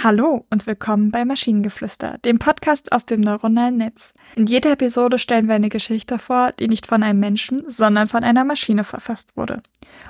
Hallo und willkommen bei Maschinengeflüster, dem Podcast aus dem neuronalen Netz. In jeder Episode stellen wir eine Geschichte vor, die nicht von einem Menschen, sondern von einer Maschine verfasst wurde.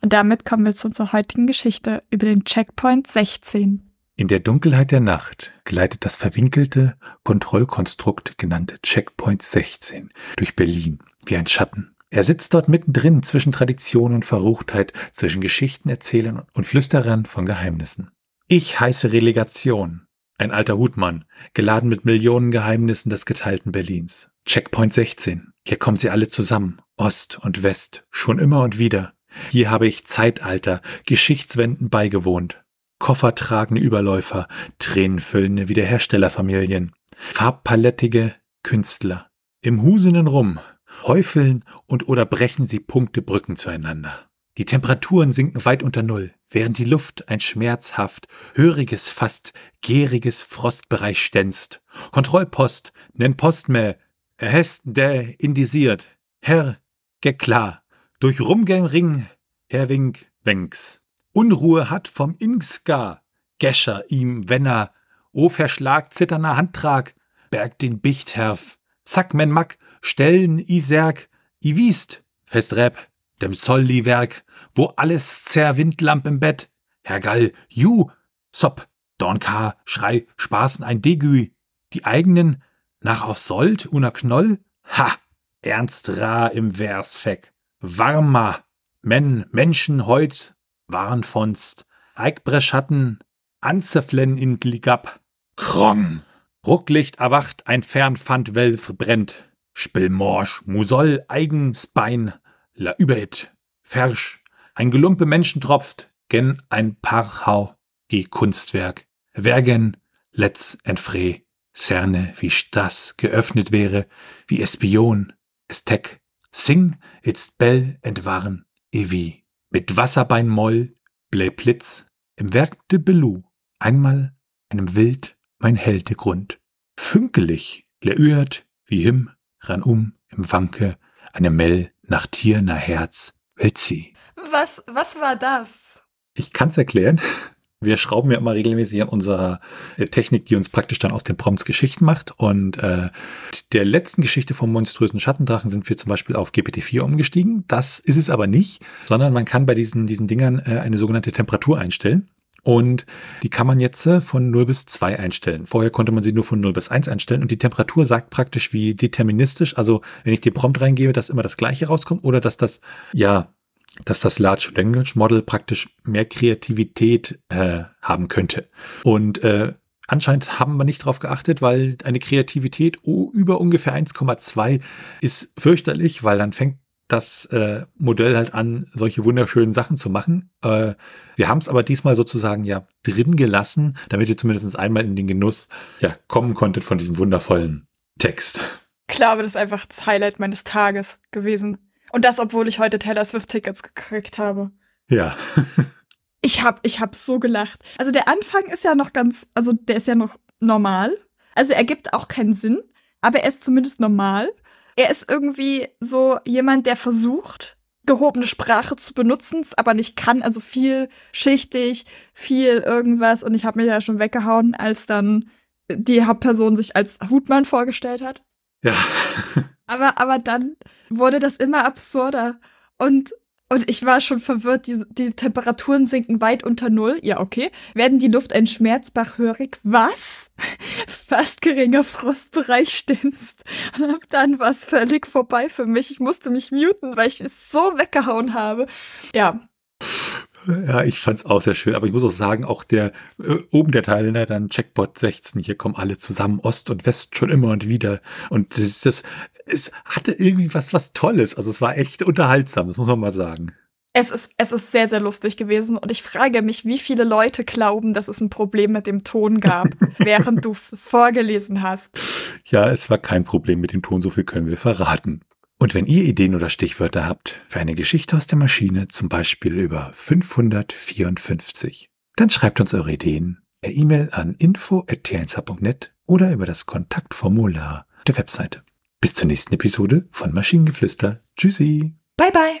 Und damit kommen wir zu unserer heutigen Geschichte über den Checkpoint 16. In der Dunkelheit der Nacht gleitet das verwinkelte Kontrollkonstrukt genannte Checkpoint 16 durch Berlin wie ein Schatten. Er sitzt dort mittendrin zwischen Tradition und Verruchtheit, zwischen Geschichtenerzählern und Flüsterern von Geheimnissen. Ich heiße Relegation. Ein alter Hutmann, geladen mit Millionen Geheimnissen des geteilten Berlins. Checkpoint 16. Hier kommen sie alle zusammen. Ost und West. Schon immer und wieder. Hier habe ich Zeitalter, Geschichtswenden beigewohnt. Koffertragende Überläufer, tränenfüllende Wiederherstellerfamilien, farbpalettige Künstler. Im husenden Rum häufeln und oder brechen sie Punkte Brücken zueinander. Die Temperaturen sinken weit unter Null, während die Luft ein schmerzhaft, höriges, fast gäriges Frostbereich stänzt. Kontrollpost, nen Postmäh, erhest der indisiert. Herr, ge klar, durch Rumgäng Ring, Herr Wink, Wenks. Unruhe hat vom Ingska, Gescher ihm, wenn er, o Verschlag zitterner Handtrag, berg den Bichtherf, zack men Mack, stellen i Serg, i wiest, fest Rep, dem Solli-Werk, wo alles zerwindlamp im Bett. Herr Gall, ju, sop, Dornkar, Schrei, Spaßen ein Degü, die eigenen, nach auf Sold, una Knoll, ha, ernst ra im Versfeck, warmer, men, Menschen heut, waren vonst, Eigbreschatten, Anzeflen in Ligab, krong, Rucklicht erwacht, ein Fernpfand Welf brennt, Spillmorsch, Musol, Eigensbein, la überit, fersch, ein Gelumpe Menschen tropft, gen ein Parhau, die Kunstwerk, wergen, letz entfreh, cerne, wie Stas geöffnet wäre, wie Espion, Estek, sing, itzt bell entwarren, evi, mit Wasserbein moll, blä Blitz, im Werk de Belu, einmal. Einem Wild. Mein Heldegrund, fünkelig, leüert, wie him, ran um, im Wanke, eine Mell nach Tier, nach Herz, will sie. Was, was war das? Ich kann's erklären. Wir schrauben ja immer regelmäßig an unserer äh, Technik, die uns praktisch dann aus den Prompts Geschichten macht. Und äh, der letzten Geschichte vom monströsen Schattendrachen sind wir zum Beispiel auf GPT-4 umgestiegen. Das ist es aber nicht, sondern man kann bei diesen, diesen Dingern äh, eine sogenannte Temperatur einstellen. Und die kann man jetzt äh, von 0 bis 2 einstellen. Vorher konnte man sie nur von 0 bis 1 einstellen und die Temperatur sagt praktisch wie deterministisch, also wenn ich den Prompt reingebe, dass immer das gleiche rauskommt oder dass das, ja, dass das Large Language Model praktisch mehr Kreativität äh, haben könnte. Und äh, anscheinend haben wir nicht darauf geachtet, weil eine Kreativität über ungefähr 1,2 ist fürchterlich, weil dann fängt das äh, Modell halt an, solche wunderschönen Sachen zu machen. Äh, wir haben es aber diesmal sozusagen ja drin gelassen, damit ihr zumindest einmal in den Genuss ja, kommen konntet von diesem wundervollen Text. Ich glaube, das ist einfach das Highlight meines Tages gewesen. Und das, obwohl ich heute Taylor Swift-Tickets gekriegt habe. Ja. ich hab, ich hab so gelacht. Also der Anfang ist ja noch ganz, also der ist ja noch normal. Also er gibt auch keinen Sinn, aber er ist zumindest normal. Er ist irgendwie so jemand, der versucht, gehobene Sprache zu benutzen, aber nicht kann, also viel schichtig, viel irgendwas. Und ich habe mich ja schon weggehauen, als dann die Hauptperson sich als Hutmann vorgestellt hat. Ja. aber, aber dann wurde das immer absurder. Und und ich war schon verwirrt, die, die Temperaturen sinken weit unter Null. Ja, okay. Werden die Luft ein Schmerzbach hörig? Was? Fast geringer Frostbereich stimmst. Und dann war es völlig vorbei für mich. Ich musste mich muten, weil ich es so weggehauen habe. Ja, ja, ich fand's auch sehr schön, aber ich muss auch sagen, auch der äh, oben der Teil, ne, dann Checkbot 16, hier kommen alle zusammen, Ost und West schon immer und wieder. Und das, das es hatte irgendwie was, was Tolles. Also es war echt unterhaltsam, das muss man mal sagen. Es ist, es ist sehr, sehr lustig gewesen und ich frage mich, wie viele Leute glauben, dass es ein Problem mit dem Ton gab, während du vorgelesen hast. Ja, es war kein Problem mit dem Ton, so viel können wir verraten. Und wenn ihr Ideen oder Stichwörter habt für eine Geschichte aus der Maschine, zum Beispiel über 554, dann schreibt uns eure Ideen per E-Mail an info.tnsh.net oder über das Kontaktformular der Webseite. Bis zur nächsten Episode von Maschinengeflüster. Tschüssi. Bye bye.